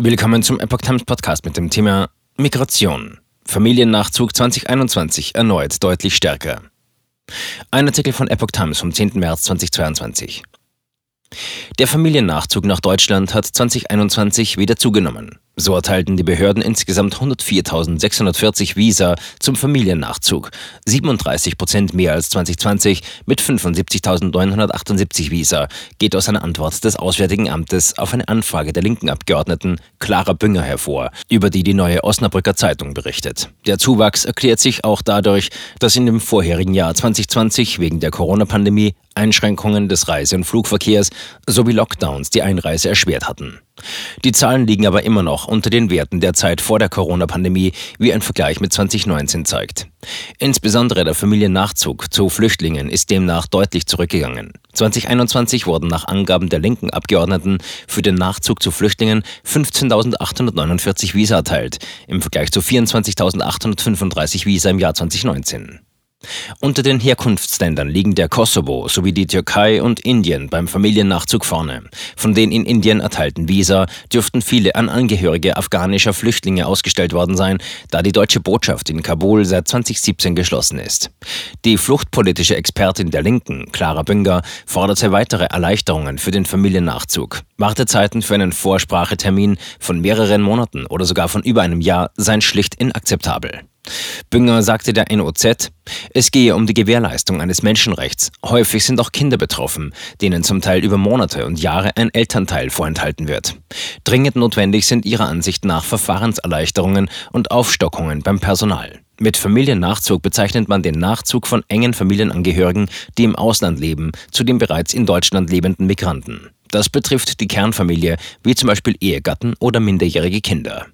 Willkommen zum Epoch Times Podcast mit dem Thema Migration. Familiennachzug 2021 erneut deutlich stärker. Ein Artikel von Epoch Times vom 10. März 2022. Der Familiennachzug nach Deutschland hat 2021 wieder zugenommen. So erteilten die Behörden insgesamt 104.640 Visa zum Familiennachzug, 37 Prozent mehr als 2020 mit 75.978 Visa, geht aus einer Antwort des Auswärtigen Amtes auf eine Anfrage der linken Abgeordneten Clara Bünger hervor, über die die neue Osnabrücker Zeitung berichtet. Der Zuwachs erklärt sich auch dadurch, dass in dem vorherigen Jahr 2020 wegen der Corona-Pandemie Einschränkungen des Reise- und Flugverkehrs sowie Lockdowns die Einreise erschwert hatten. Die Zahlen liegen aber immer noch unter den Werten der Zeit vor der Corona-Pandemie, wie ein Vergleich mit 2019 zeigt. Insbesondere der Familiennachzug zu Flüchtlingen ist demnach deutlich zurückgegangen. 2021 wurden nach Angaben der linken Abgeordneten für den Nachzug zu Flüchtlingen 15.849 Visa erteilt, im Vergleich zu 24.835 Visa im Jahr 2019. Unter den Herkunftsländern liegen der Kosovo sowie die Türkei und Indien beim Familiennachzug vorne. Von den in Indien erteilten Visa dürften viele an Angehörige afghanischer Flüchtlinge ausgestellt worden sein, da die deutsche Botschaft in Kabul seit 2017 geschlossen ist. Die fluchtpolitische Expertin der Linken, Clara Bünger, forderte weitere Erleichterungen für den Familiennachzug. Wartezeiten für einen Vorsprachetermin von mehreren Monaten oder sogar von über einem Jahr seien schlicht inakzeptabel. Bünger sagte der NOZ, es gehe um die Gewährleistung eines Menschenrechts. Häufig sind auch Kinder betroffen, denen zum Teil über Monate und Jahre ein Elternteil vorenthalten wird. Dringend notwendig sind ihrer Ansicht nach Verfahrenserleichterungen und Aufstockungen beim Personal. Mit Familiennachzug bezeichnet man den Nachzug von engen Familienangehörigen, die im Ausland leben, zu den bereits in Deutschland lebenden Migranten. Das betrifft die Kernfamilie, wie zum Beispiel Ehegatten oder minderjährige Kinder.